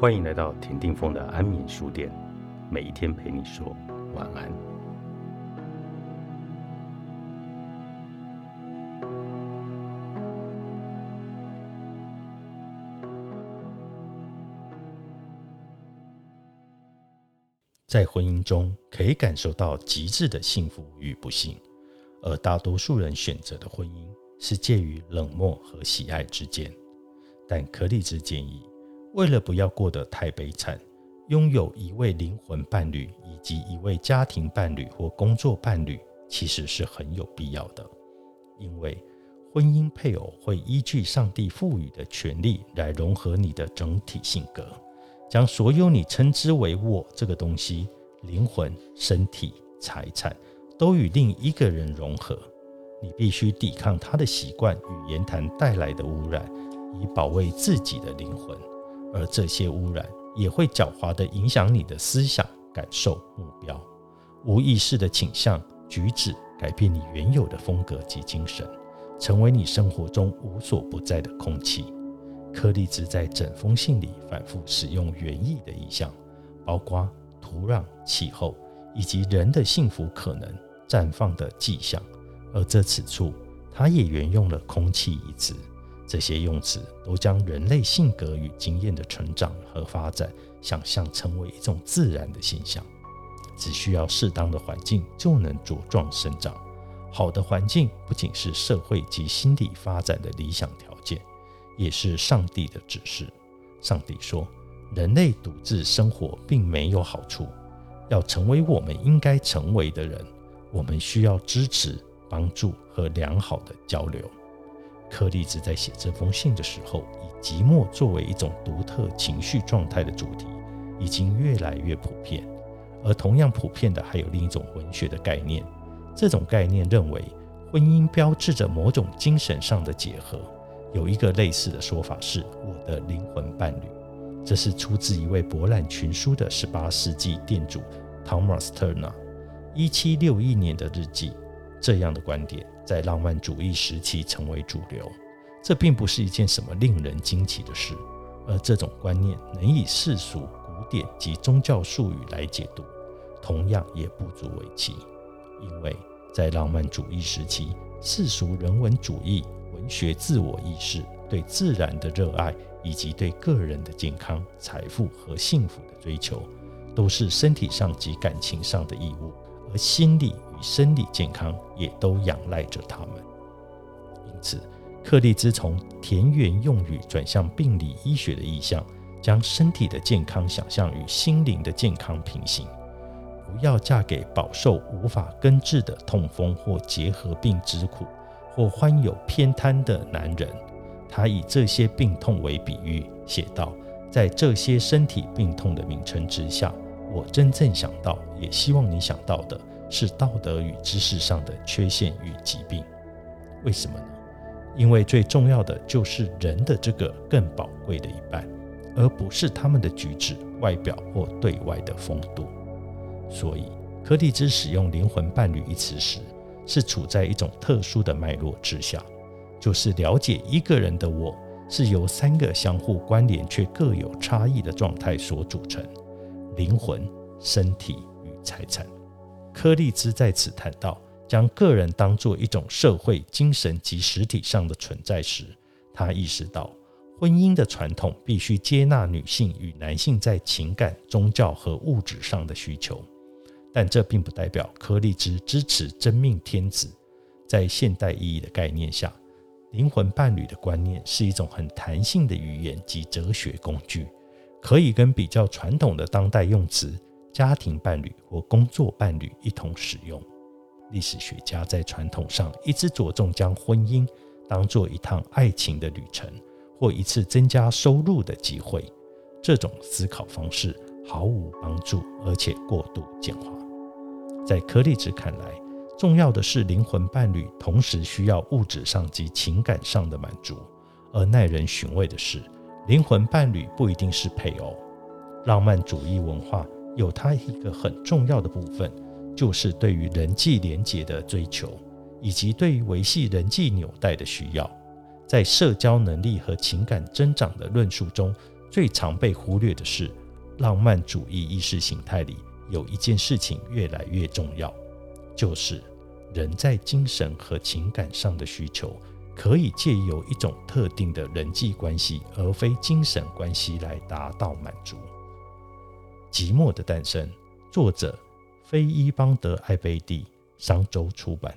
欢迎来到田定峰的安眠书店，每一天陪你说晚安。在婚姻中，可以感受到极致的幸福与不幸，而大多数人选择的婚姻是介于冷漠和喜爱之间。但柯立芝建议。为了不要过得太悲惨，拥有一位灵魂伴侣以及一位家庭伴侣或工作伴侣，其实是很有必要的。因为婚姻配偶会依据上帝赋予的权利来融合你的整体性格，将所有你称之为“我”这个东西——灵魂、身体、财产，都与另一个人融合。你必须抵抗他的习惯与言谈带来的污染，以保卫自己的灵魂。而这些污染也会狡猾地影响你的思想、感受、目标，无意识的倾向、举止，改变你原有的风格及精神，成为你生活中无所不在的空气。柯立兹在整封信里反复使用园艺的意象，包括土壤、气候以及人的幸福可能绽放的迹象，而这此处，他也沿用了“空气”一词。这些用词都将人类性格与经验的成长和发展想象成为一种自然的现象，只需要适当的环境就能茁壮生长。好的环境不仅是社会及心理发展的理想条件，也是上帝的指示。上帝说，人类独自生活并没有好处。要成为我们应该成为的人，我们需要支持、帮助和良好的交流。柯立兹在写这封信的时候，以寂寞作为一种独特情绪状态的主题，已经越来越普遍。而同样普遍的，还有另一种文学的概念。这种概念认为，婚姻标志着某种精神上的结合。有一个类似的说法是“我的灵魂伴侣”，这是出自一位博览群书的18世纪店主 Thomas Turner 1761年的日记。这样的观点。在浪漫主义时期成为主流，这并不是一件什么令人惊奇的事。而这种观念能以世俗、古典及宗教术语来解读，同样也不足为奇。因为在浪漫主义时期，世俗人文主义、文学自我意识、对自然的热爱，以及对个人的健康、财富和幸福的追求，都是身体上及感情上的义务。而心理生理健康也都仰赖着他们。因此，克利兹从田园用语转向病理医学的意象，将身体的健康想象与心灵的健康平行。不要嫁给饱受无法根治的痛风或结核病之苦，或患有偏瘫的男人。他以这些病痛为比喻，写道：在这些身体病痛的名称之下。我真正想到，也希望你想到的是道德与知识上的缺陷与疾病。为什么呢？因为最重要的就是人的这个更宝贵的一半，而不是他们的举止、外表或对外的风度。所以，柯蒂兹使用“灵魂伴侣”一词时，是处在一种特殊的脉络之下，就是了解一个人的我是由三个相互关联却各有差异的状态所组成。灵魂、身体与财产。柯立兹在此谈到，将个人当作一种社会、精神及实体上的存在时，他意识到，婚姻的传统必须接纳女性与男性在情感、宗教和物质上的需求。但这并不代表柯立兹支持真命天子。在现代意义的概念下，灵魂伴侣的观念是一种很弹性的语言及哲学工具。可以跟比较传统的当代用词“家庭伴侣”或“工作伴侣”一同使用。历史学家在传统上一直着重将婚姻当做一趟爱情的旅程，或一次增加收入的机会。这种思考方式毫无帮助，而且过度简化。在柯立芝看来，重要的是灵魂伴侣同时需要物质上及情感上的满足，而耐人寻味的是。灵魂伴侣不一定是配偶。浪漫主义文化有它一个很重要的部分，就是对于人际连结的追求，以及对于维系人际纽带的需要。在社交能力和情感增长的论述中，最常被忽略的是，浪漫主义意识形态里有一件事情越来越重要，就是人在精神和情感上的需求，可以借由一种特定的人际关系，而非精神关系来达到满足。《寂寞的诞生》，作者菲伊邦德·艾贝蒂，商周出版。